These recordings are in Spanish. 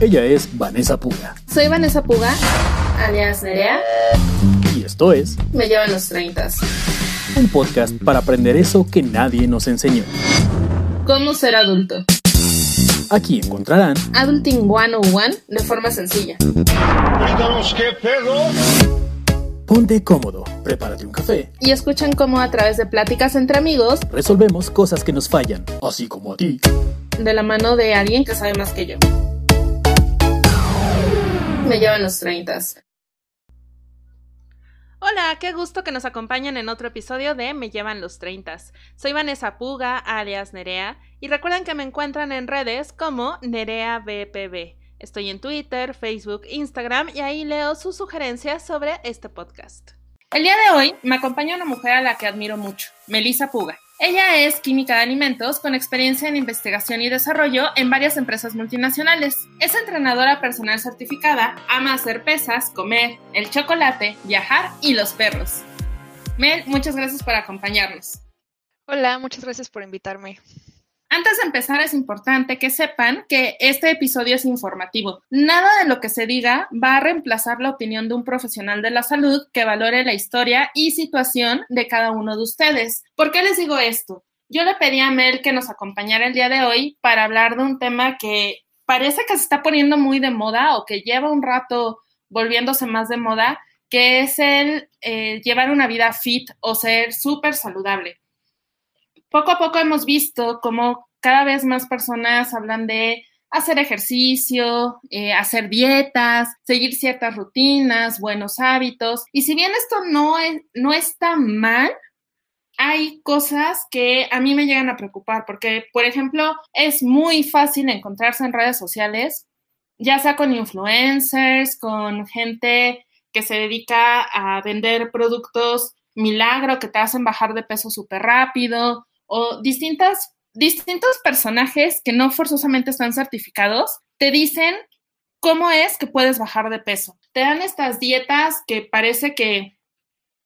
Ella es Vanessa Puga. Soy Vanessa Puga, alias Nerea. Y esto es Me llevan los 30. Un podcast para aprender eso que nadie nos enseñó. ¿Cómo ser adulto? Aquí encontrarán Adulting 101 de forma sencilla. qué pedo. Ponte cómodo, prepárate un café. Y escuchen cómo a través de pláticas entre amigos, resolvemos cosas que nos fallan, así como a ti. De la mano de alguien que sabe más que yo me llevan los 30. Hola, qué gusto que nos acompañen en otro episodio de Me llevan los 30. Soy Vanessa Puga, alias Nerea, y recuerden que me encuentran en redes como Nerea BPB. Estoy en Twitter, Facebook, Instagram y ahí leo sus sugerencias sobre este podcast. El día de hoy me acompaña una mujer a la que admiro mucho, Melissa Puga. Ella es química de alimentos con experiencia en investigación y desarrollo en varias empresas multinacionales. Es entrenadora personal certificada, ama hacer pesas, comer, el chocolate, viajar y los perros. Mel, muchas gracias por acompañarnos. Hola, muchas gracias por invitarme. Antes de empezar, es importante que sepan que este episodio es informativo. Nada de lo que se diga va a reemplazar la opinión de un profesional de la salud que valore la historia y situación de cada uno de ustedes. ¿Por qué les digo esto? Yo le pedí a Mel que nos acompañara el día de hoy para hablar de un tema que parece que se está poniendo muy de moda o que lleva un rato volviéndose más de moda, que es el eh, llevar una vida fit o ser súper saludable poco a poco hemos visto cómo cada vez más personas hablan de hacer ejercicio, eh, hacer dietas, seguir ciertas rutinas, buenos hábitos. Y si bien esto no, es, no está mal, hay cosas que a mí me llegan a preocupar porque, por ejemplo, es muy fácil encontrarse en redes sociales, ya sea con influencers, con gente que se dedica a vender productos milagro que te hacen bajar de peso súper rápido, o distintas, distintos personajes que no forzosamente están certificados te dicen cómo es que puedes bajar de peso. Te dan estas dietas que parece que,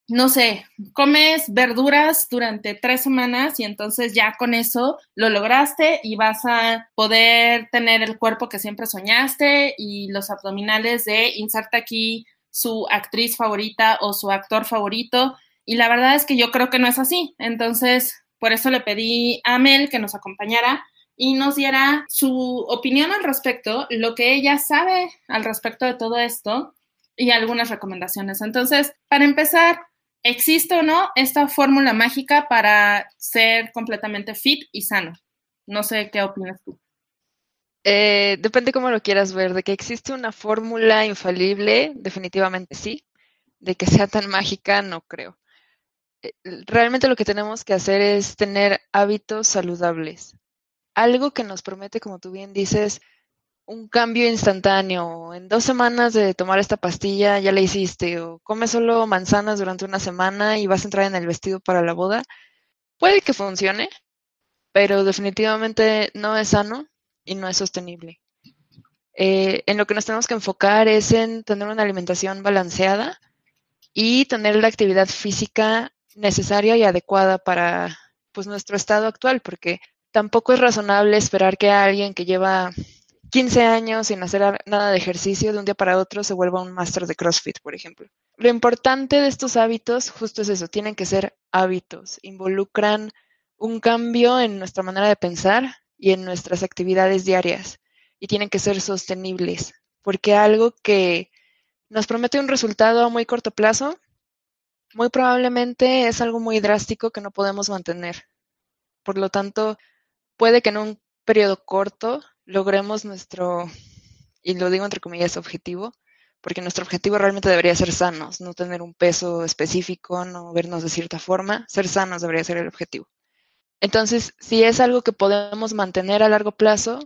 no sé, comes verduras durante tres semanas y entonces ya con eso lo lograste y vas a poder tener el cuerpo que siempre soñaste y los abdominales de inserta aquí su actriz favorita o su actor favorito. Y la verdad es que yo creo que no es así. Entonces, por eso le pedí a Mel que nos acompañara y nos diera su opinión al respecto, lo que ella sabe al respecto de todo esto y algunas recomendaciones. Entonces, para empezar, ¿existe o no esta fórmula mágica para ser completamente fit y sano? No sé qué opinas tú. Eh, depende cómo lo quieras ver. De que existe una fórmula infalible, definitivamente sí. De que sea tan mágica, no creo. Eh, realmente lo que tenemos que hacer es tener hábitos saludables. Algo que nos promete, como tú bien dices, un cambio instantáneo. En dos semanas de tomar esta pastilla ya la hiciste. O come solo manzanas durante una semana y vas a entrar en el vestido para la boda. Puede que funcione, pero definitivamente no es sano y no es sostenible. Eh, en lo que nos tenemos que enfocar es en tener una alimentación balanceada y tener la actividad física necesaria y adecuada para pues nuestro estado actual, porque tampoco es razonable esperar que alguien que lleva 15 años sin hacer nada de ejercicio de un día para otro se vuelva un máster de CrossFit, por ejemplo. Lo importante de estos hábitos justo es eso, tienen que ser hábitos, involucran un cambio en nuestra manera de pensar y en nuestras actividades diarias y tienen que ser sostenibles, porque algo que nos promete un resultado a muy corto plazo muy probablemente es algo muy drástico que no podemos mantener. Por lo tanto, puede que en un periodo corto logremos nuestro, y lo digo entre comillas, objetivo, porque nuestro objetivo realmente debería ser sanos, no tener un peso específico, no vernos de cierta forma, ser sanos debería ser el objetivo. Entonces, si es algo que podemos mantener a largo plazo,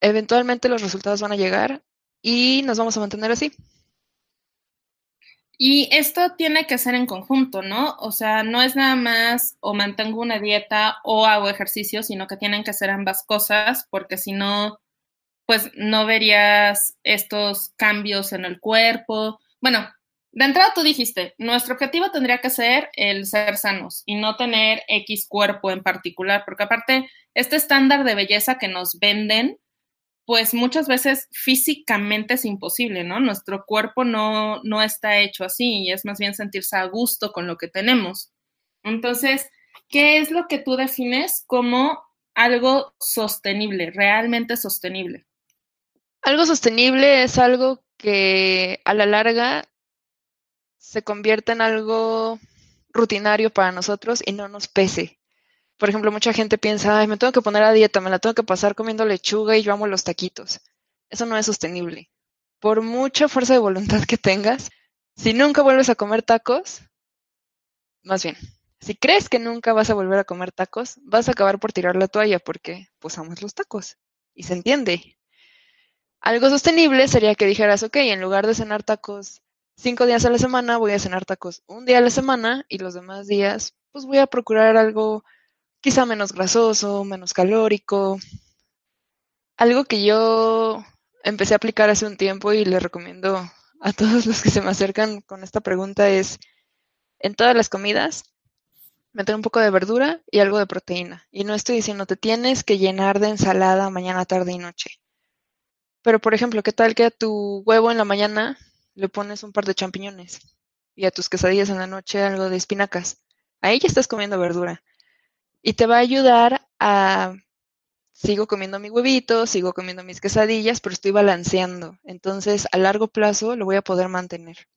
eventualmente los resultados van a llegar y nos vamos a mantener así. Y esto tiene que ser en conjunto, ¿no? O sea, no es nada más o mantengo una dieta o hago ejercicio, sino que tienen que ser ambas cosas, porque si no, pues no verías estos cambios en el cuerpo. Bueno, de entrada tú dijiste, nuestro objetivo tendría que ser el ser sanos y no tener X cuerpo en particular, porque aparte, este estándar de belleza que nos venden, pues muchas veces físicamente es imposible, ¿no? Nuestro cuerpo no, no está hecho así y es más bien sentirse a gusto con lo que tenemos. Entonces, ¿qué es lo que tú defines como algo sostenible, realmente sostenible? Algo sostenible es algo que a la larga se convierta en algo rutinario para nosotros y no nos pese. Por ejemplo, mucha gente piensa, ay, me tengo que poner a dieta, me la tengo que pasar comiendo lechuga y yo amo los taquitos. Eso no es sostenible. Por mucha fuerza de voluntad que tengas, si nunca vuelves a comer tacos, más bien, si crees que nunca vas a volver a comer tacos, vas a acabar por tirar la toalla porque pues amas los tacos. Y se entiende. Algo sostenible sería que dijeras, ok, en lugar de cenar tacos cinco días a la semana, voy a cenar tacos un día a la semana y los demás días, pues voy a procurar algo quizá menos grasoso, menos calórico. Algo que yo empecé a aplicar hace un tiempo y le recomiendo a todos los que se me acercan con esta pregunta es, en todas las comidas, meter un poco de verdura y algo de proteína. Y no estoy diciendo te tienes que llenar de ensalada mañana, tarde y noche. Pero, por ejemplo, ¿qué tal que a tu huevo en la mañana le pones un par de champiñones? Y a tus quesadillas en la noche algo de espinacas. Ahí ya estás comiendo verdura. Y te va a ayudar a... Sigo comiendo mi huevito, sigo comiendo mis quesadillas, pero estoy balanceando. Entonces, a largo plazo lo voy a poder mantener.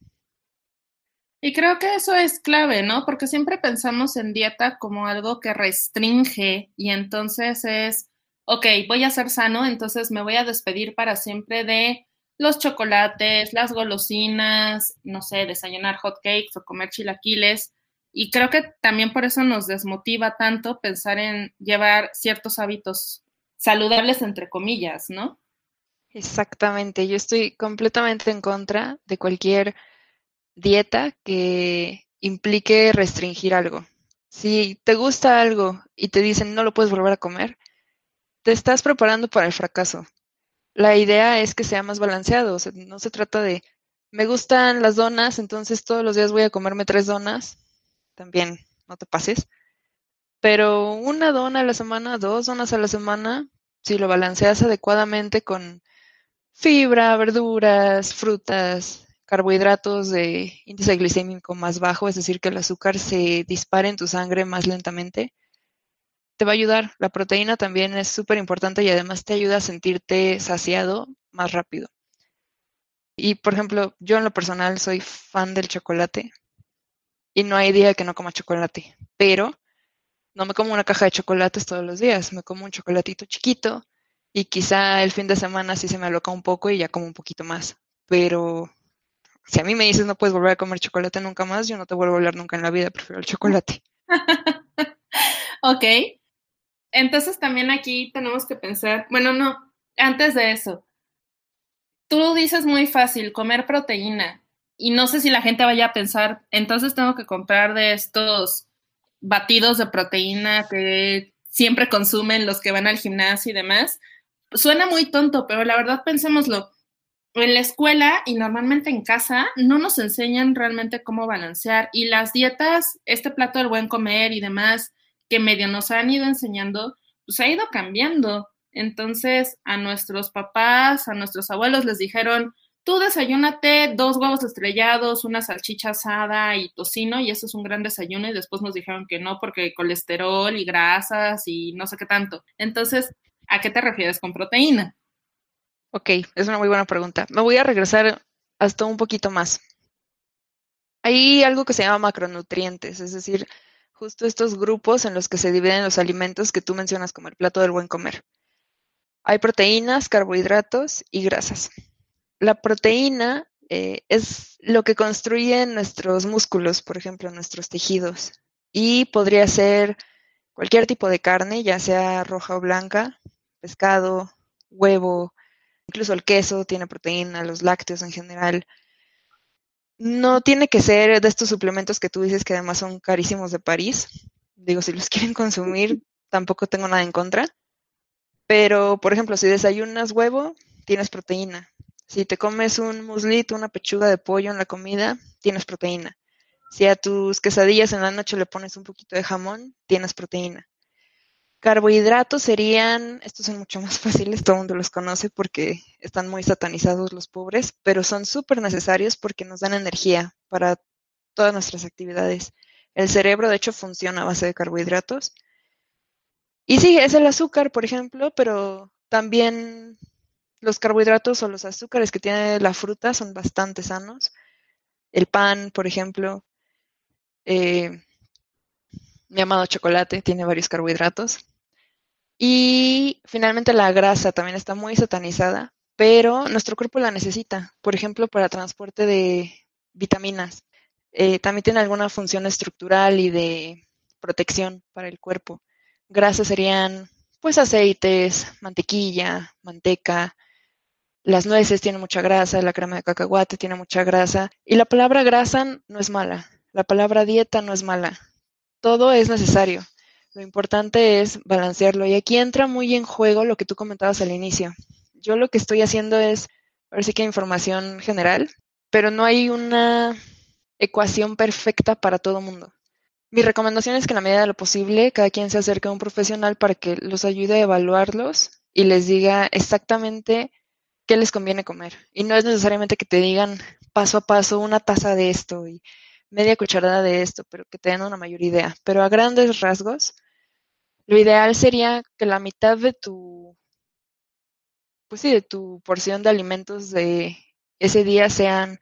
Y creo que eso es clave, ¿no? Porque siempre pensamos en dieta como algo que restringe y entonces es ok, voy a ser sano, entonces me voy a despedir para siempre de los chocolates, las golosinas, no sé, desayunar hot cakes o comer chilaquiles. Y creo que también por eso nos desmotiva tanto pensar en llevar ciertos hábitos saludables, entre comillas, ¿no? Exactamente, yo estoy completamente en contra de cualquier dieta que implique restringir algo. Si te gusta algo y te dicen no lo puedes volver a comer, te estás preparando para el fracaso. La idea es que sea más balanceado, no se trata de, me gustan las donas, entonces todos los días voy a comerme tres donas, también no te pases, pero una dona a la semana, dos donas a la semana, si lo balanceas adecuadamente con fibra, verduras, frutas, carbohidratos de índice glicémico más bajo, es decir, que el azúcar se dispare en tu sangre más lentamente, te va a ayudar. La proteína también es súper importante y además te ayuda a sentirte saciado más rápido. Y por ejemplo, yo en lo personal soy fan del chocolate y no hay día que no coma chocolate, pero no me como una caja de chocolates todos los días, me como un chocolatito chiquito y quizá el fin de semana sí se me aloca un poco y ya como un poquito más. Pero si a mí me dices no puedes volver a comer chocolate nunca más, yo no te vuelvo a hablar nunca en la vida, prefiero el chocolate. ok, entonces también aquí tenemos que pensar, bueno, no, antes de eso, tú dices muy fácil, comer proteína, y no sé si la gente vaya a pensar, entonces tengo que comprar de estos batidos de proteína que siempre consumen los que van al gimnasio y demás. Suena muy tonto, pero la verdad pensémoslo. En la escuela y normalmente en casa no nos enseñan realmente cómo balancear y las dietas, este plato del buen comer y demás, que medio nos han ido enseñando, pues ha ido cambiando. Entonces, a nuestros papás, a nuestros abuelos les dijeron, tú desayúnate dos huevos estrellados, una salchicha asada y tocino, y eso es un gran desayuno, y después nos dijeron que no, porque colesterol y grasas y no sé qué tanto. Entonces, ¿a qué te refieres con proteína? Ok, es una muy buena pregunta. Me voy a regresar hasta un poquito más. Hay algo que se llama macronutrientes, es decir, justo estos grupos en los que se dividen los alimentos que tú mencionas como el plato del buen comer. Hay proteínas, carbohidratos y grasas. La proteína eh, es lo que construye nuestros músculos, por ejemplo, nuestros tejidos. Y podría ser cualquier tipo de carne, ya sea roja o blanca, pescado, huevo, incluso el queso tiene proteína, los lácteos en general. No tiene que ser de estos suplementos que tú dices que además son carísimos de París. Digo, si los quieren consumir, tampoco tengo nada en contra. Pero, por ejemplo, si desayunas huevo, tienes proteína. Si te comes un muslito, una pechuga de pollo en la comida, tienes proteína. Si a tus quesadillas en la noche le pones un poquito de jamón, tienes proteína. Carbohidratos serían, estos son mucho más fáciles, todo el mundo los conoce porque están muy satanizados los pobres, pero son súper necesarios porque nos dan energía para todas nuestras actividades. El cerebro, de hecho, funciona a base de carbohidratos. Y sí, es el azúcar, por ejemplo, pero también los carbohidratos o los azúcares que tiene la fruta son bastante sanos. El pan, por ejemplo, eh, mi amado chocolate tiene varios carbohidratos. Y finalmente la grasa también está muy satanizada, pero nuestro cuerpo la necesita, por ejemplo, para transporte de vitaminas. Eh, también tiene alguna función estructural y de protección para el cuerpo. Grasas serían pues aceites, mantequilla, manteca. Las nueces tienen mucha grasa, la crema de cacahuate tiene mucha grasa. Y la palabra grasa no es mala, la palabra dieta no es mala. Todo es necesario. Lo importante es balancearlo. Y aquí entra muy en juego lo que tú comentabas al inicio. Yo lo que estoy haciendo es, ver sí que información general, pero no hay una ecuación perfecta para todo mundo. Mi recomendación es que en la medida de lo posible cada quien se acerque a un profesional para que los ayude a evaluarlos y les diga exactamente qué les conviene comer. Y no es necesariamente que te digan paso a paso una taza de esto y media cucharada de esto, pero que te den una mayor idea. Pero a grandes rasgos, lo ideal sería que la mitad de tu, pues sí, de tu porción de alimentos de ese día sean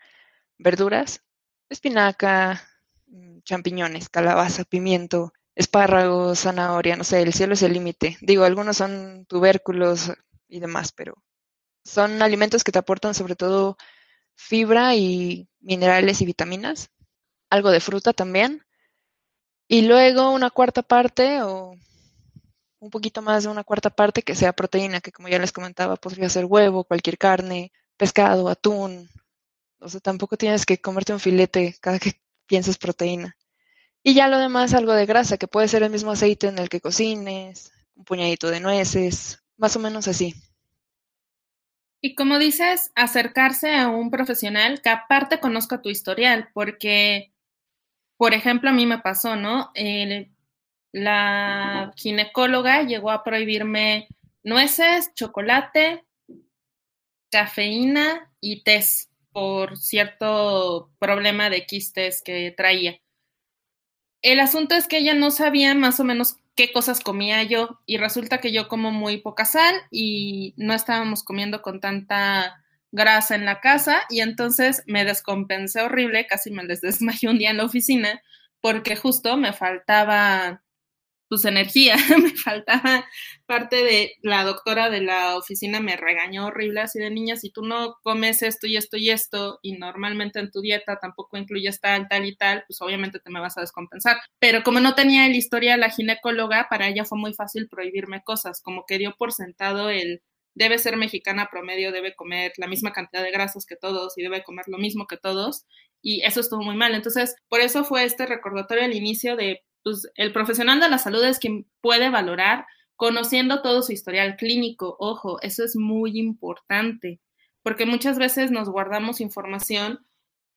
verduras, espinaca, mm, champiñones, calabaza, pimiento, espárragos, zanahoria, no sé, el cielo es el límite. Digo, algunos son tubérculos y demás, pero son alimentos que te aportan sobre todo fibra y minerales y vitaminas, algo de fruta también, y luego una cuarta parte o un poquito más de una cuarta parte que sea proteína, que como ya les comentaba, podría ser huevo, cualquier carne, pescado, atún, o sea, tampoco tienes que comerte un filete cada que pienses proteína. Y ya lo demás, algo de grasa, que puede ser el mismo aceite en el que cocines, un puñadito de nueces, más o menos así. Y como dices, acercarse a un profesional que aparte conozca tu historial, porque, por ejemplo, a mí me pasó, ¿no? la ginecóloga llegó a prohibirme nueces, chocolate, cafeína y test por cierto problema de quistes que traía. El asunto es que ella no sabía más o menos qué cosas comía yo y resulta que yo como muy poca sal y no estábamos comiendo con tanta grasa en la casa y entonces me descompensé horrible, casi me les desmayé un día en la oficina porque justo me faltaba pues energía, me faltaba parte de la doctora de la oficina me regañó horrible así de niña, si tú no comes esto y esto y esto y normalmente en tu dieta tampoco incluyes tal, tal y tal, pues obviamente te me vas a descompensar. Pero como no tenía el historia la ginecóloga, para ella fue muy fácil prohibirme cosas, como que dio por sentado el debe ser mexicana promedio, debe comer la misma cantidad de grasas que todos y debe comer lo mismo que todos. Y eso estuvo muy mal. Entonces, por eso fue este recordatorio al inicio de pues, el profesional de la salud es quien puede valorar conociendo todo su historial clínico. Ojo, eso es muy importante, porque muchas veces nos guardamos información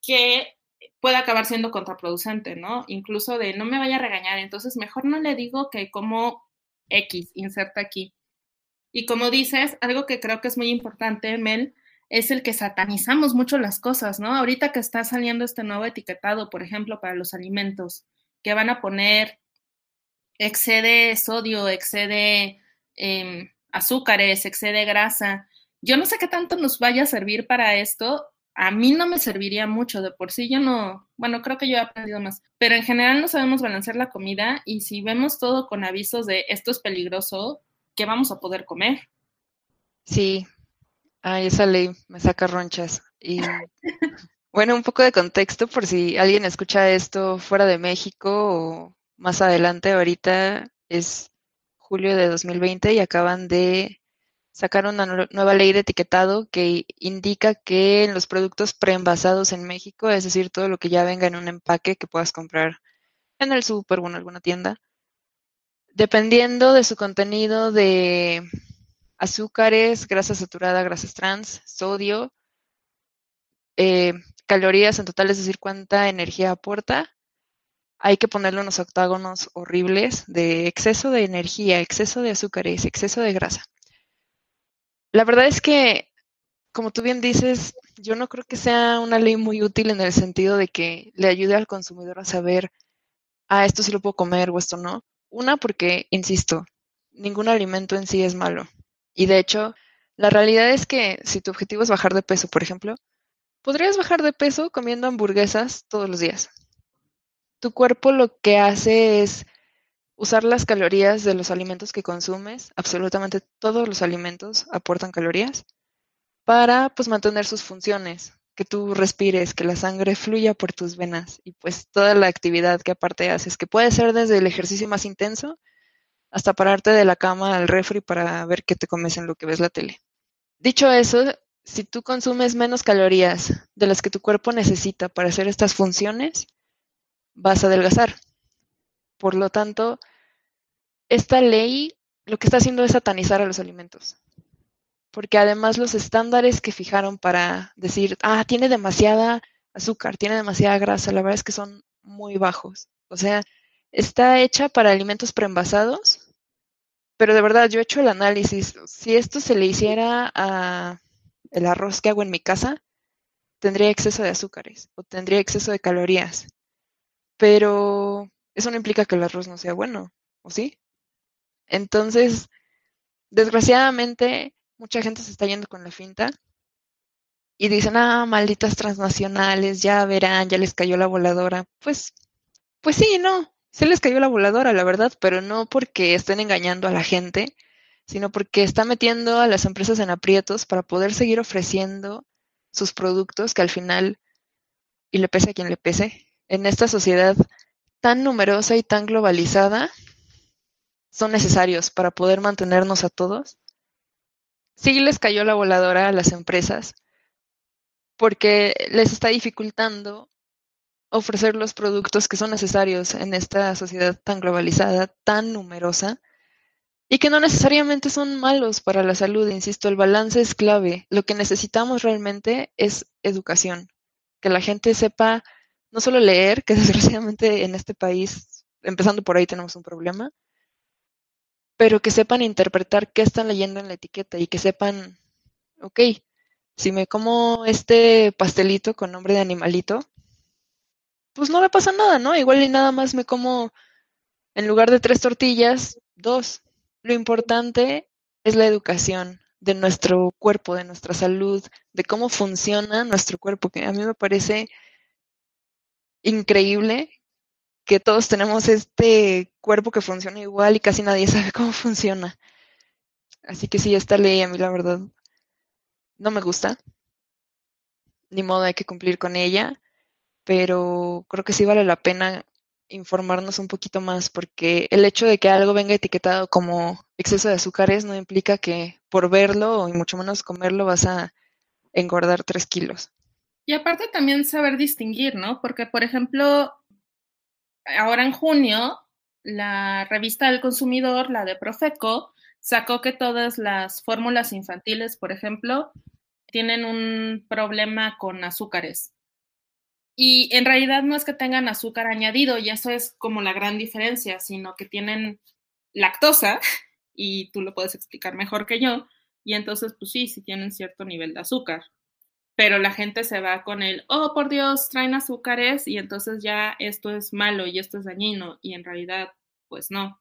que puede acabar siendo contraproducente, ¿no? Incluso de no me vaya a regañar, entonces mejor no le digo que como X, inserta aquí. Y como dices, algo que creo que es muy importante, Mel, es el que satanizamos mucho las cosas, ¿no? Ahorita que está saliendo este nuevo etiquetado, por ejemplo, para los alimentos, que van a poner excede sodio, excede em, azúcares, excede grasa. Yo no sé qué tanto nos vaya a servir para esto. A mí no me serviría mucho, de por sí yo no, bueno, creo que yo he aprendido más, pero en general no sabemos balancear la comida y si vemos todo con avisos de esto es peligroso, ¿qué vamos a poder comer? Sí, ay, esa ley me saca ronchas. Y Bueno, un poco de contexto por si alguien escucha esto fuera de México o más adelante, ahorita es julio de 2020 y acaban de sacar una nueva ley de etiquetado que indica que en los productos preenvasados en México, es decir, todo lo que ya venga en un empaque que puedas comprar en el súper o en alguna tienda, dependiendo de su contenido de azúcares, grasa saturada, grasas trans, sodio, eh, calorías en total, es decir, cuánta energía aporta, hay que ponerle unos octágonos horribles de exceso de energía, exceso de azúcares, exceso de grasa. La verdad es que, como tú bien dices, yo no creo que sea una ley muy útil en el sentido de que le ayude al consumidor a saber, ah, esto sí lo puedo comer o esto no. Una, porque, insisto, ningún alimento en sí es malo. Y de hecho, la realidad es que si tu objetivo es bajar de peso, por ejemplo, podrías bajar de peso comiendo hamburguesas todos los días. Tu cuerpo lo que hace es usar las calorías de los alimentos que consumes, absolutamente todos los alimentos aportan calorías, para pues mantener sus funciones, que tú respires, que la sangre fluya por tus venas y pues toda la actividad que aparte haces, que puede ser desde el ejercicio más intenso hasta pararte de la cama al refri para ver qué te comes en lo que ves la tele. Dicho eso, si tú consumes menos calorías de las que tu cuerpo necesita para hacer estas funciones, vas a adelgazar. Por lo tanto, esta ley lo que está haciendo es satanizar a los alimentos. Porque además los estándares que fijaron para decir, ah, tiene demasiada azúcar, tiene demasiada grasa, la verdad es que son muy bajos. O sea, está hecha para alimentos preenvasados, pero de verdad yo he hecho el análisis. Si esto se le hiciera a el arroz que hago en mi casa, tendría exceso de azúcares o tendría exceso de calorías. Pero eso no implica que el arroz no sea bueno, ¿o sí? Entonces, desgraciadamente, mucha gente se está yendo con la finta y dicen, ah, malditas transnacionales, ya verán, ya les cayó la voladora. Pues, pues sí, no, se les cayó la voladora, la verdad, pero no porque estén engañando a la gente, sino porque está metiendo a las empresas en aprietos para poder seguir ofreciendo sus productos que al final, y le pese a quien le pese, en esta sociedad tan numerosa y tan globalizada, son necesarios para poder mantenernos a todos. Sí les cayó la voladora a las empresas porque les está dificultando ofrecer los productos que son necesarios en esta sociedad tan globalizada, tan numerosa, y que no necesariamente son malos para la salud. Insisto, el balance es clave. Lo que necesitamos realmente es educación, que la gente sepa no solo leer, que desgraciadamente en este país, empezando por ahí, tenemos un problema, pero que sepan interpretar qué están leyendo en la etiqueta y que sepan, ok, si me como este pastelito con nombre de animalito, pues no me pasa nada, ¿no? Igual y nada más me como, en lugar de tres tortillas, dos. Lo importante es la educación de nuestro cuerpo, de nuestra salud, de cómo funciona nuestro cuerpo, que a mí me parece increíble que todos tenemos este cuerpo que funciona igual y casi nadie sabe cómo funciona. Así que sí, esta ley a mí la verdad no me gusta. Ni modo hay que cumplir con ella, pero creo que sí vale la pena informarnos un poquito más porque el hecho de que algo venga etiquetado como exceso de azúcares no implica que por verlo y mucho menos comerlo vas a engordar tres kilos. Y aparte también saber distinguir, ¿no? Porque, por ejemplo, ahora en junio, la revista del consumidor, la de Profeco, sacó que todas las fórmulas infantiles, por ejemplo, tienen un problema con azúcares. Y en realidad no es que tengan azúcar añadido, y eso es como la gran diferencia, sino que tienen lactosa, y tú lo puedes explicar mejor que yo, y entonces, pues sí, sí tienen cierto nivel de azúcar pero la gente se va con el, oh, por Dios, traen azúcares y entonces ya esto es malo y esto es dañino y en realidad, pues no.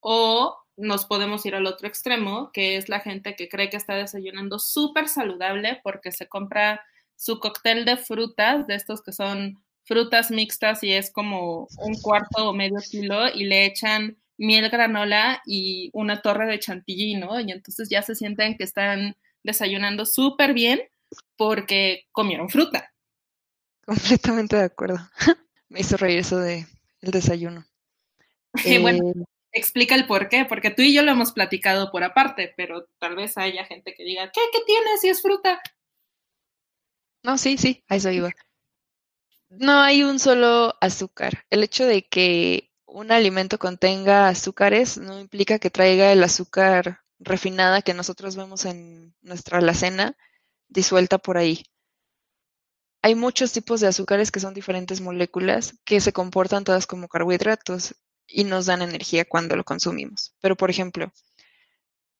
O nos podemos ir al otro extremo, que es la gente que cree que está desayunando súper saludable porque se compra su cóctel de frutas, de estos que son frutas mixtas y es como un cuarto o medio kilo y le echan miel granola y una torre de chantilly, ¿no? Y entonces ya se sienten que están desayunando súper bien porque comieron fruta. Completamente de acuerdo. Me hizo reír eso de el desayuno. bueno, eh, explica el por qué, porque tú y yo lo hemos platicado por aparte, pero tal vez haya gente que diga, ¿qué, qué tiene si es fruta? No, sí, sí, a eso iba. No hay un solo azúcar. El hecho de que un alimento contenga azúcares no implica que traiga el azúcar refinada que nosotros vemos en nuestra alacena disuelta por ahí. hay muchos tipos de azúcares que son diferentes moléculas que se comportan todas como carbohidratos y nos dan energía cuando lo consumimos. Pero, por ejemplo,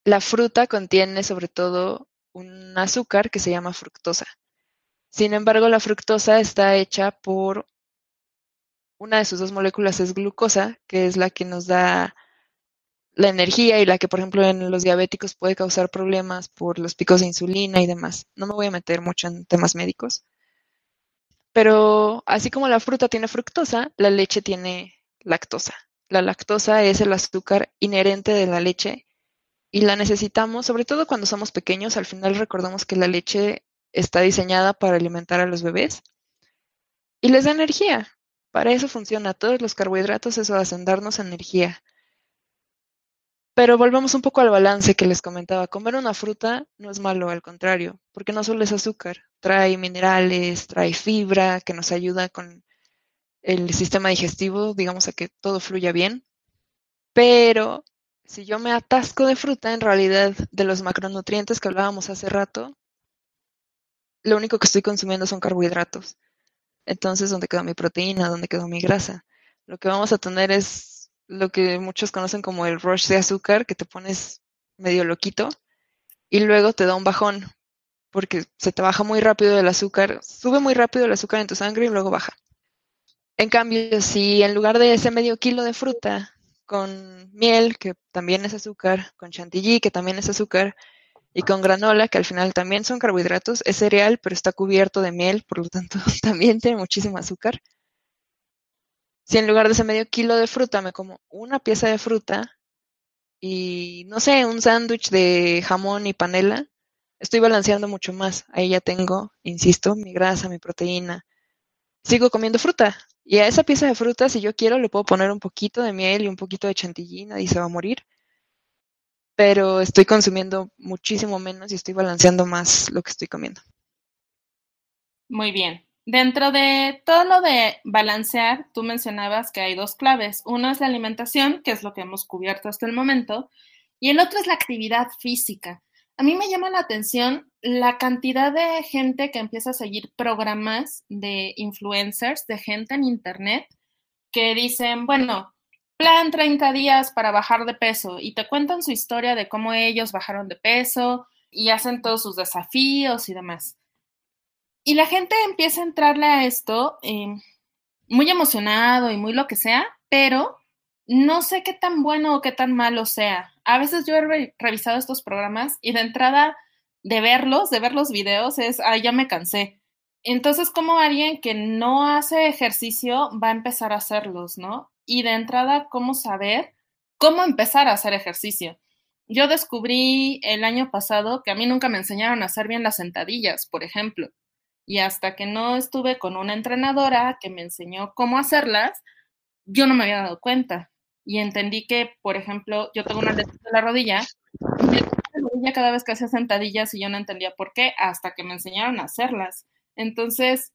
la fruta contiene sobre todo un azúcar que se llama fructosa. Sin embargo, la fructosa está hecha por una de sus dos moléculas es glucosa, que es la que nos da la energía y la que, por ejemplo, en los diabéticos puede causar problemas por los picos de insulina y demás. No me voy a meter mucho en temas médicos. Pero así como la fruta tiene fructosa, la leche tiene lactosa. La lactosa es el azúcar inherente de la leche y la necesitamos, sobre todo cuando somos pequeños. Al final recordamos que la leche está diseñada para alimentar a los bebés y les da energía. Para eso funciona. Todos los carbohidratos eso hacen darnos energía. Pero volvemos un poco al balance que les comentaba. Comer una fruta no es malo, al contrario, porque no solo es azúcar, trae minerales, trae fibra que nos ayuda con el sistema digestivo, digamos, a que todo fluya bien. Pero si yo me atasco de fruta, en realidad de los macronutrientes que hablábamos hace rato, lo único que estoy consumiendo son carbohidratos. Entonces, ¿dónde quedó mi proteína? ¿Dónde quedó mi grasa? Lo que vamos a tener es lo que muchos conocen como el rush de azúcar, que te pones medio loquito y luego te da un bajón, porque se te baja muy rápido el azúcar, sube muy rápido el azúcar en tu sangre y luego baja. En cambio, si en lugar de ese medio kilo de fruta, con miel, que también es azúcar, con chantilly, que también es azúcar, y con granola, que al final también son carbohidratos, es cereal, pero está cubierto de miel, por lo tanto también tiene muchísimo azúcar. Si en lugar de ese medio kilo de fruta me como una pieza de fruta y, no sé, un sándwich de jamón y panela, estoy balanceando mucho más. Ahí ya tengo, insisto, mi grasa, mi proteína. Sigo comiendo fruta. Y a esa pieza de fruta, si yo quiero, le puedo poner un poquito de miel y un poquito de chantilly, y se va a morir. Pero estoy consumiendo muchísimo menos y estoy balanceando más lo que estoy comiendo. Muy bien. Dentro de todo lo de balancear, tú mencionabas que hay dos claves. Uno es la alimentación, que es lo que hemos cubierto hasta el momento, y el otro es la actividad física. A mí me llama la atención la cantidad de gente que empieza a seguir programas de influencers, de gente en Internet, que dicen, bueno, plan 30 días para bajar de peso y te cuentan su historia de cómo ellos bajaron de peso y hacen todos sus desafíos y demás. Y la gente empieza a entrarle a esto eh, muy emocionado y muy lo que sea, pero no sé qué tan bueno o qué tan malo sea. A veces yo he revisado estos programas y de entrada de verlos, de ver los videos, es, ah, ya me cansé. Entonces, como alguien que no hace ejercicio va a empezar a hacerlos, ¿no? Y de entrada, ¿cómo saber cómo empezar a hacer ejercicio? Yo descubrí el año pasado que a mí nunca me enseñaron a hacer bien las sentadillas, por ejemplo. Y hasta que no estuve con una entrenadora que me enseñó cómo hacerlas, yo no me había dado cuenta. Y entendí que, por ejemplo, yo tengo una lesión de la rodilla, me la rodilla cada vez que hacía sentadillas y yo no entendía por qué, hasta que me enseñaron a hacerlas. Entonces,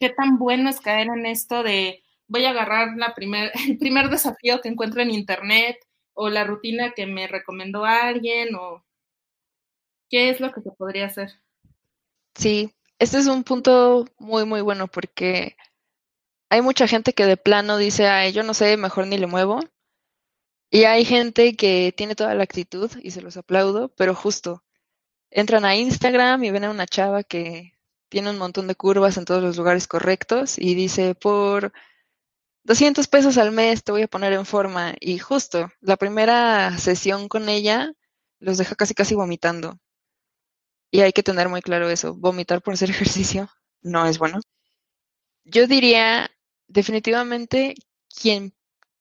¿qué tan bueno es caer en esto de voy a agarrar la primer, el primer desafío que encuentro en internet o la rutina que me recomendó alguien o qué es lo que se podría hacer? Sí, este es un punto muy, muy bueno porque hay mucha gente que de plano dice, ay, yo no sé, mejor ni le muevo. Y hay gente que tiene toda la actitud y se los aplaudo, pero justo entran a Instagram y ven a una chava que tiene un montón de curvas en todos los lugares correctos y dice, por 200 pesos al mes te voy a poner en forma. Y justo la primera sesión con ella los deja casi casi vomitando. Y hay que tener muy claro eso, vomitar por hacer ejercicio no es bueno. Yo diría definitivamente quien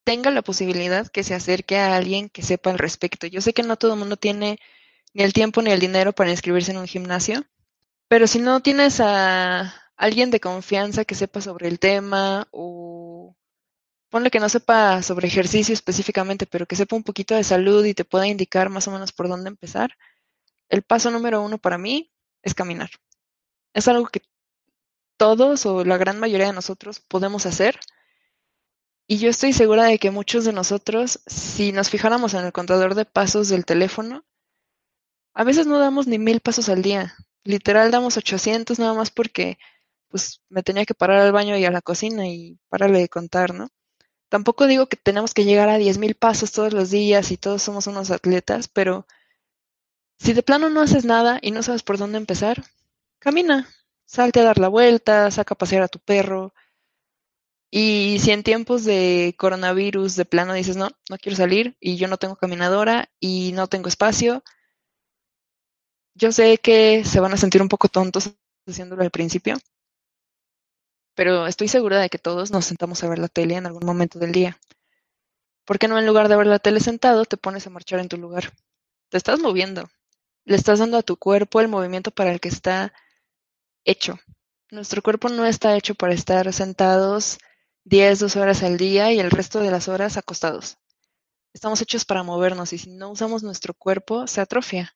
tenga la posibilidad que se acerque a alguien que sepa al respecto. Yo sé que no todo el mundo tiene ni el tiempo ni el dinero para inscribirse en un gimnasio, pero si no tienes a alguien de confianza que sepa sobre el tema o ponle que no sepa sobre ejercicio específicamente, pero que sepa un poquito de salud y te pueda indicar más o menos por dónde empezar, el paso número uno para mí es caminar. Es algo que todos o la gran mayoría de nosotros podemos hacer. Y yo estoy segura de que muchos de nosotros, si nos fijáramos en el contador de pasos del teléfono, a veces no damos ni mil pasos al día. Literal damos 800 nada más porque pues me tenía que parar al baño y a la cocina y pararle de contar, ¿no? Tampoco digo que tenemos que llegar a 10.000 pasos todos los días y todos somos unos atletas, pero si de plano no haces nada y no sabes por dónde empezar, camina, salte a dar la vuelta, saca a pasear a tu perro. Y si en tiempos de coronavirus de plano dices, no, no quiero salir y yo no tengo caminadora y no tengo espacio, yo sé que se van a sentir un poco tontos haciéndolo al principio, pero estoy segura de que todos nos sentamos a ver la tele en algún momento del día. ¿Por qué no en lugar de ver la tele sentado te pones a marchar en tu lugar? Te estás moviendo, le estás dando a tu cuerpo el movimiento para el que está hecho. Nuestro cuerpo no está hecho para estar sentados 10, 12 horas al día y el resto de las horas acostados. Estamos hechos para movernos y si no usamos nuestro cuerpo, se atrofia.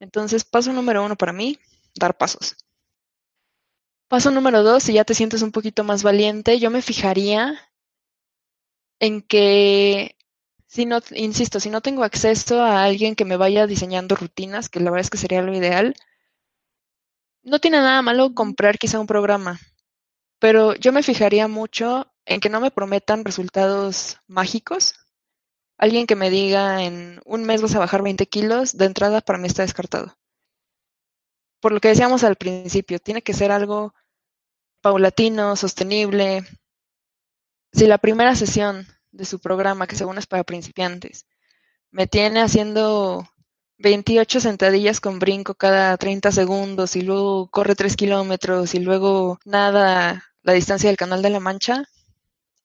Entonces, paso número uno para mí, dar pasos. Paso número dos, si ya te sientes un poquito más valiente, yo me fijaría en que, si no, insisto, si no tengo acceso a alguien que me vaya diseñando rutinas, que la verdad es que sería lo ideal, no tiene nada malo comprar quizá un programa, pero yo me fijaría mucho en que no me prometan resultados mágicos. Alguien que me diga en un mes vas a bajar 20 kilos, de entrada para mí está descartado. Por lo que decíamos al principio, tiene que ser algo paulatino, sostenible. Si la primera sesión de su programa, que según es para principiantes, me tiene haciendo 28 sentadillas con brinco cada 30 segundos y luego corre 3 kilómetros y luego nada la distancia del canal de la Mancha,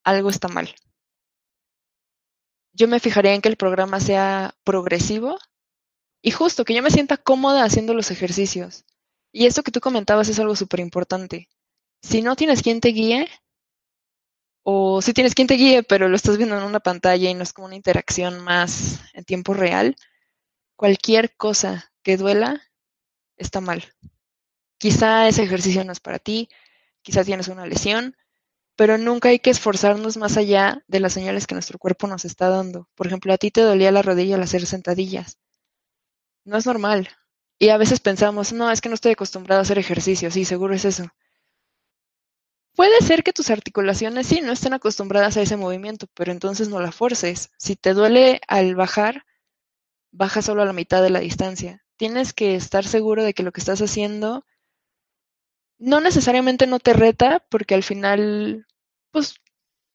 algo está mal. Yo me fijaría en que el programa sea progresivo y justo que yo me sienta cómoda haciendo los ejercicios. Y esto que tú comentabas es algo súper importante. Si no tienes quien te guíe, o si tienes quien te guíe, pero lo estás viendo en una pantalla y no es como una interacción más en tiempo real, cualquier cosa que duela está mal. Quizá ese ejercicio no es para ti, quizá tienes una lesión, pero nunca hay que esforzarnos más allá de las señales que nuestro cuerpo nos está dando. Por ejemplo, a ti te dolía la rodilla al hacer sentadillas. No es normal. Y a veces pensamos, no, es que no estoy acostumbrado a hacer ejercicio. Sí, seguro es eso. Puede ser que tus articulaciones sí no estén acostumbradas a ese movimiento, pero entonces no la forces. Si te duele al bajar, baja solo a la mitad de la distancia. Tienes que estar seguro de que lo que estás haciendo no necesariamente no te reta, porque al final, pues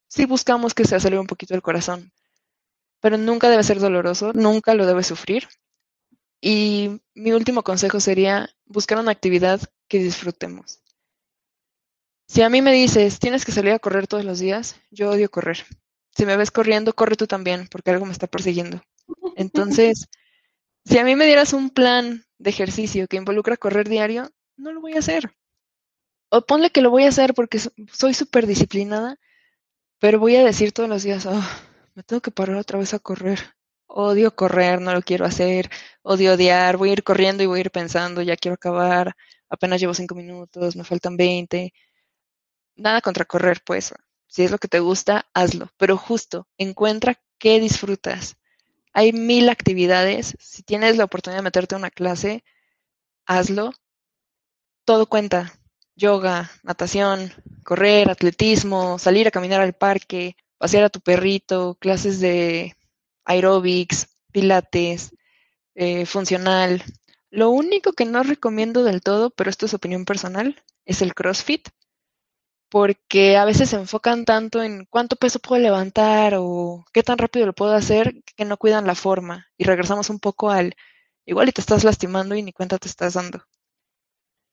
sí buscamos que se acelere un poquito el corazón, pero nunca debe ser doloroso, nunca lo debes sufrir. Y mi último consejo sería buscar una actividad que disfrutemos. Si a mí me dices, tienes que salir a correr todos los días, yo odio correr. Si me ves corriendo, corre tú también, porque algo me está persiguiendo. Entonces, si a mí me dieras un plan de ejercicio que involucra correr diario, no lo voy a hacer. O ponle que lo voy a hacer porque soy súper disciplinada, pero voy a decir todos los días, oh, me tengo que parar otra vez a correr. Odio correr, no lo quiero hacer, odio odiar, voy a ir corriendo y voy a ir pensando, ya quiero acabar, apenas llevo cinco minutos, me faltan veinte. Nada contra correr, pues. Si es lo que te gusta, hazlo. Pero justo, encuentra qué disfrutas. Hay mil actividades. Si tienes la oportunidad de meterte a una clase, hazlo. Todo cuenta yoga, natación, correr, atletismo, salir a caminar al parque, pasear a tu perrito, clases de aerobics, pilates, eh, funcional. Lo único que no recomiendo del todo, pero esto es opinión personal, es el CrossFit, porque a veces se enfocan tanto en cuánto peso puedo levantar o qué tan rápido lo puedo hacer que no cuidan la forma y regresamos un poco al igual y te estás lastimando y ni cuenta te estás dando.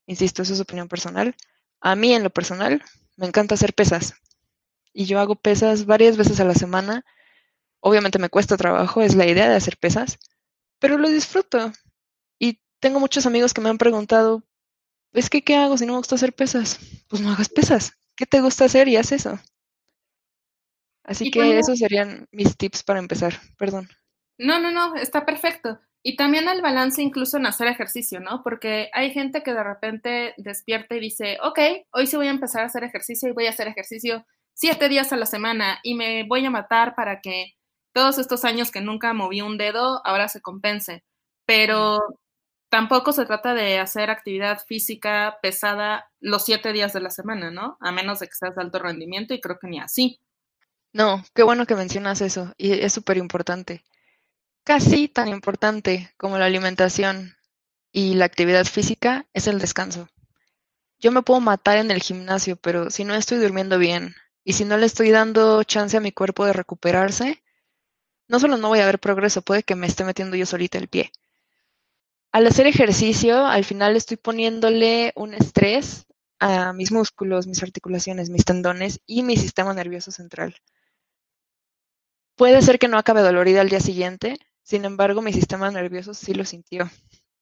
Insisto, eso es opinión personal. A mí, en lo personal, me encanta hacer pesas. Y yo hago pesas varias veces a la semana. Obviamente me cuesta trabajo, es la idea de hacer pesas, pero lo disfruto. Y tengo muchos amigos que me han preguntado, es que, ¿qué hago si no me gusta hacer pesas? Pues no hagas pesas. ¿Qué te gusta hacer y haz eso? Así que esos serían mis tips para empezar. Perdón. No, no, no, está perfecto. Y también el balance incluso en hacer ejercicio, ¿no? Porque hay gente que de repente despierta y dice, ok, hoy sí voy a empezar a hacer ejercicio y voy a hacer ejercicio siete días a la semana y me voy a matar para que todos estos años que nunca moví un dedo ahora se compense. Pero tampoco se trata de hacer actividad física pesada los siete días de la semana, ¿no? A menos de que seas de alto rendimiento y creo que ni así. No, qué bueno que mencionas eso y es súper importante. Casi tan importante como la alimentación y la actividad física es el descanso. Yo me puedo matar en el gimnasio, pero si no estoy durmiendo bien y si no le estoy dando chance a mi cuerpo de recuperarse, no solo no voy a ver progreso, puede que me esté metiendo yo solita el pie. Al hacer ejercicio, al final estoy poniéndole un estrés a mis músculos, mis articulaciones, mis tendones y mi sistema nervioso central. Puede ser que no acabe dolorida al día siguiente, sin embargo, mi sistema nervioso sí lo sintió.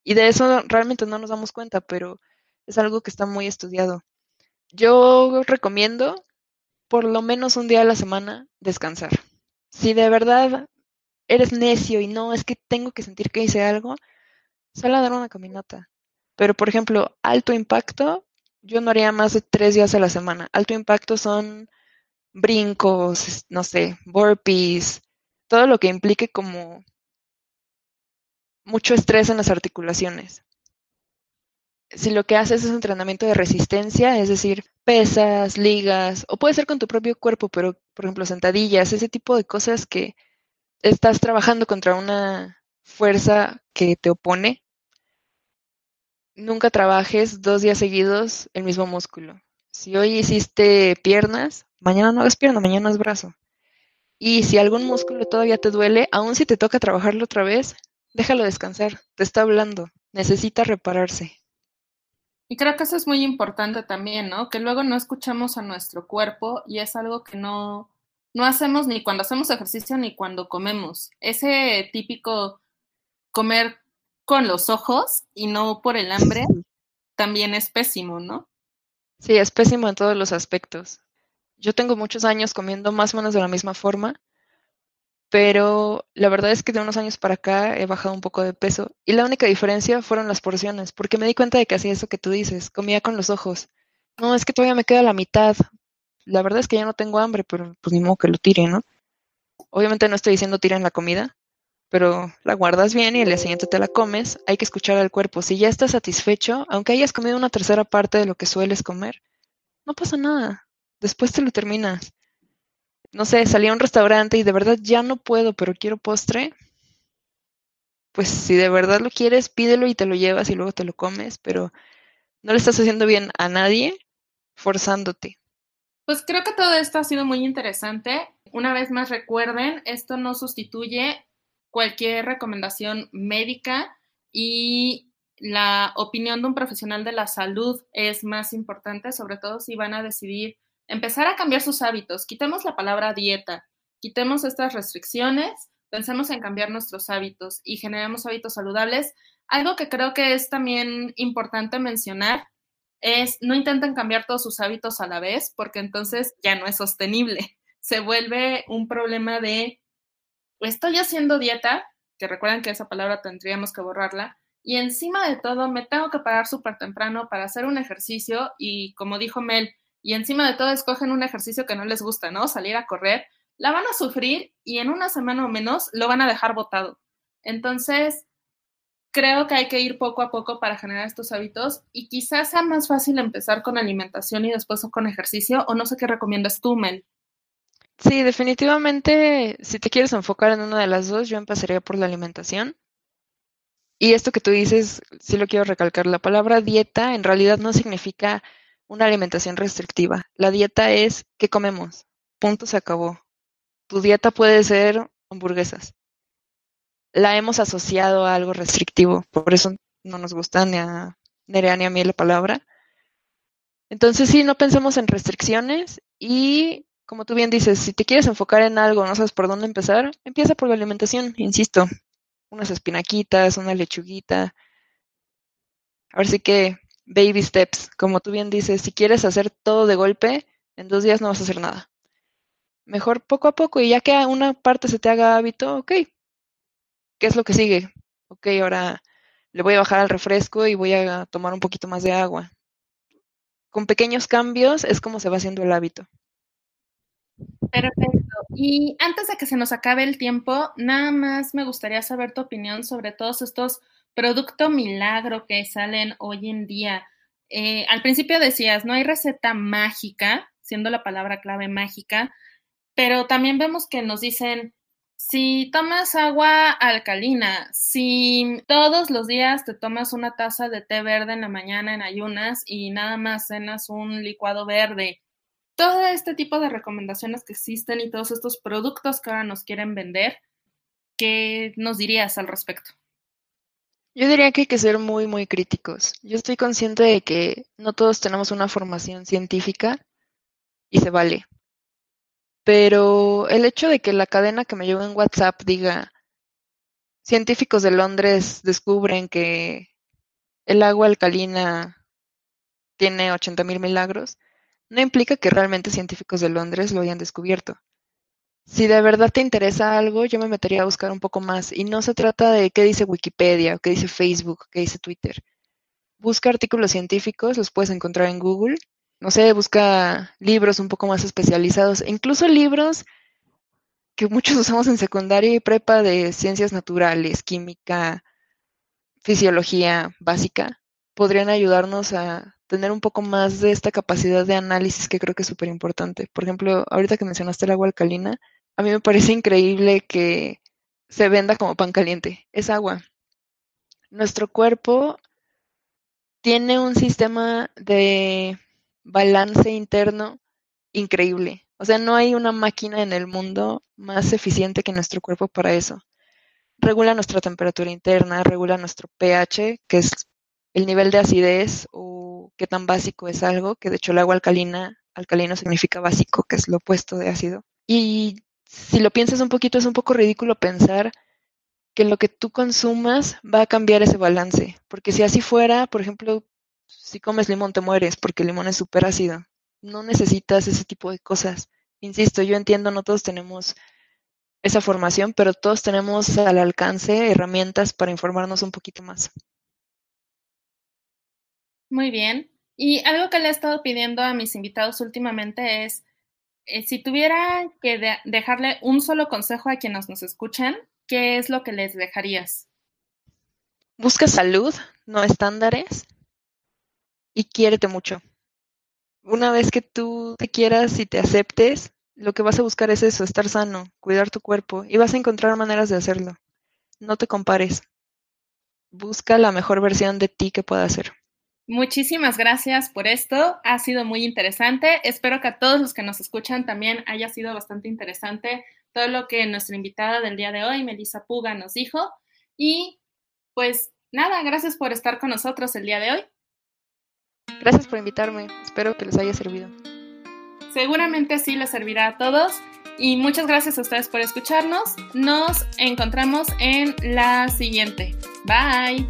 Y de eso realmente no nos damos cuenta, pero es algo que está muy estudiado. Yo recomiendo por lo menos un día a la semana descansar. Si de verdad eres necio y no es que tengo que sentir que hice algo, sal a dar una caminata. Pero, por ejemplo, alto impacto, yo no haría más de tres días a la semana. Alto impacto son brincos, no sé, burpees, todo lo que implique como mucho estrés en las articulaciones si lo que haces es entrenamiento de resistencia, es decir, pesas, ligas, o puede ser con tu propio cuerpo, pero por ejemplo sentadillas, ese tipo de cosas que estás trabajando contra una fuerza que te opone, nunca trabajes dos días seguidos el mismo músculo. Si hoy hiciste piernas, mañana no hagas pierna, mañana es brazo. Y si algún músculo todavía te duele, aun si te toca trabajarlo otra vez, déjalo descansar, te está hablando, necesita repararse. Y creo que eso es muy importante también, ¿no? Que luego no escuchamos a nuestro cuerpo y es algo que no, no hacemos ni cuando hacemos ejercicio ni cuando comemos. Ese típico comer con los ojos y no por el hambre también es pésimo, ¿no? Sí, es pésimo en todos los aspectos. Yo tengo muchos años comiendo más o menos de la misma forma pero la verdad es que de unos años para acá he bajado un poco de peso y la única diferencia fueron las porciones, porque me di cuenta de que hacía eso que tú dices, comía con los ojos. No, es que todavía me queda la mitad. La verdad es que ya no tengo hambre, pero pues ni modo que lo tire, ¿no? Obviamente no estoy diciendo tiren la comida, pero la guardas bien y el día siguiente te la comes. Hay que escuchar al cuerpo. Si ya estás satisfecho, aunque hayas comido una tercera parte de lo que sueles comer, no pasa nada. Después te lo terminas no sé, salí a un restaurante y de verdad ya no puedo, pero quiero postre, pues si de verdad lo quieres, pídelo y te lo llevas y luego te lo comes, pero no le estás haciendo bien a nadie forzándote. Pues creo que todo esto ha sido muy interesante. Una vez más recuerden, esto no sustituye cualquier recomendación médica y la opinión de un profesional de la salud es más importante, sobre todo si van a decidir empezar a cambiar sus hábitos. Quitemos la palabra dieta, quitemos estas restricciones, pensemos en cambiar nuestros hábitos y generemos hábitos saludables. Algo que creo que es también importante mencionar es no intenten cambiar todos sus hábitos a la vez porque entonces ya no es sostenible. Se vuelve un problema de estoy haciendo dieta, que recuerden que esa palabra tendríamos que borrarla, y encima de todo me tengo que parar súper temprano para hacer un ejercicio y como dijo Mel, y encima de todo escogen un ejercicio que no les gusta, ¿no? Salir a correr, la van a sufrir y en una semana o menos lo van a dejar botado. Entonces, creo que hay que ir poco a poco para generar estos hábitos y quizás sea más fácil empezar con alimentación y después con ejercicio o no sé qué recomiendas tú, Mel. Sí, definitivamente, si te quieres enfocar en una de las dos, yo empezaría por la alimentación. Y esto que tú dices, sí lo quiero recalcar, la palabra dieta en realidad no significa una alimentación restrictiva. La dieta es ¿qué comemos? Punto, se acabó. Tu dieta puede ser hamburguesas. La hemos asociado a algo restrictivo, por eso no nos gusta ni a Nerea ni a mí la palabra. Entonces sí, no pensemos en restricciones y como tú bien dices, si te quieres enfocar en algo, no sabes por dónde empezar, empieza por la alimentación, insisto, unas espinaquitas, una lechuguita. A ver si que baby steps. Como tú bien dices, si quieres hacer todo de golpe, en dos días no vas a hacer nada. Mejor poco a poco y ya que una parte se te haga hábito, ok. ¿Qué es lo que sigue? Ok, ahora le voy a bajar al refresco y voy a tomar un poquito más de agua. Con pequeños cambios es como se va haciendo el hábito. Perfecto. Y antes de que se nos acabe el tiempo, nada más me gustaría saber tu opinión sobre todos estos producto milagro que salen hoy en día. Eh, al principio decías, no hay receta mágica, siendo la palabra clave mágica, pero también vemos que nos dicen, si tomas agua alcalina, si todos los días te tomas una taza de té verde en la mañana en ayunas y nada más cenas un licuado verde, todo este tipo de recomendaciones que existen y todos estos productos que ahora nos quieren vender, ¿qué nos dirías al respecto? Yo diría que hay que ser muy, muy críticos. Yo estoy consciente de que no todos tenemos una formación científica y se vale. Pero el hecho de que la cadena que me llegó en WhatsApp diga, científicos de Londres descubren que el agua alcalina tiene 80.000 milagros, no implica que realmente científicos de Londres lo hayan descubierto. Si de verdad te interesa algo, yo me metería a buscar un poco más. Y no se trata de qué dice Wikipedia, o qué dice Facebook, qué dice Twitter. Busca artículos científicos, los puedes encontrar en Google. No sé, busca libros un poco más especializados, e incluso libros que muchos usamos en secundaria y prepa de ciencias naturales, química, fisiología básica, podrían ayudarnos a tener un poco más de esta capacidad de análisis que creo que es súper importante. Por ejemplo, ahorita que mencionaste el agua alcalina, a mí me parece increíble que se venda como pan caliente. Es agua. Nuestro cuerpo tiene un sistema de balance interno increíble. O sea, no hay una máquina en el mundo más eficiente que nuestro cuerpo para eso. Regula nuestra temperatura interna, regula nuestro pH, que es el nivel de acidez o qué tan básico es algo, que de hecho el agua alcalina, alcalino significa básico, que es lo opuesto de ácido. Y si lo piensas un poquito, es un poco ridículo pensar que lo que tú consumas va a cambiar ese balance, porque si así fuera, por ejemplo, si comes limón te mueres porque el limón es súper ácido. No necesitas ese tipo de cosas. Insisto, yo entiendo, no todos tenemos esa formación, pero todos tenemos al alcance herramientas para informarnos un poquito más. Muy bien. Y algo que le he estado pidiendo a mis invitados últimamente es, eh, si tuviera que dejarle un solo consejo a quienes nos escuchan, ¿qué es lo que les dejarías? Busca salud, no estándares, y quiérete mucho. Una vez que tú te quieras y te aceptes, lo que vas a buscar es eso, estar sano, cuidar tu cuerpo, y vas a encontrar maneras de hacerlo. No te compares. Busca la mejor versión de ti que pueda ser. Muchísimas gracias por esto. Ha sido muy interesante. Espero que a todos los que nos escuchan también haya sido bastante interesante todo lo que nuestra invitada del día de hoy, Melissa Puga, nos dijo. Y pues nada, gracias por estar con nosotros el día de hoy. Gracias por invitarme. Espero que les haya servido. Seguramente sí les servirá a todos. Y muchas gracias a ustedes por escucharnos. Nos encontramos en la siguiente. Bye.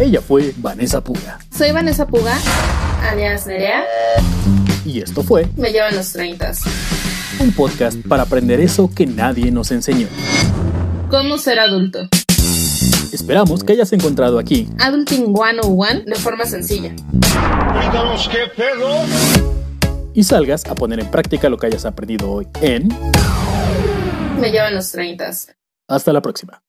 Ella fue Vanessa Puga. Soy Vanessa Puga, alias Nerea. Y esto fue Me llevan los 30. Un podcast para aprender eso que nadie nos enseñó. ¿Cómo ser adulto? Esperamos que hayas encontrado aquí Adulting 101 de forma sencilla. Díganos qué pedo. y salgas a poner en práctica lo que hayas aprendido hoy en Me llevan los 30. Hasta la próxima.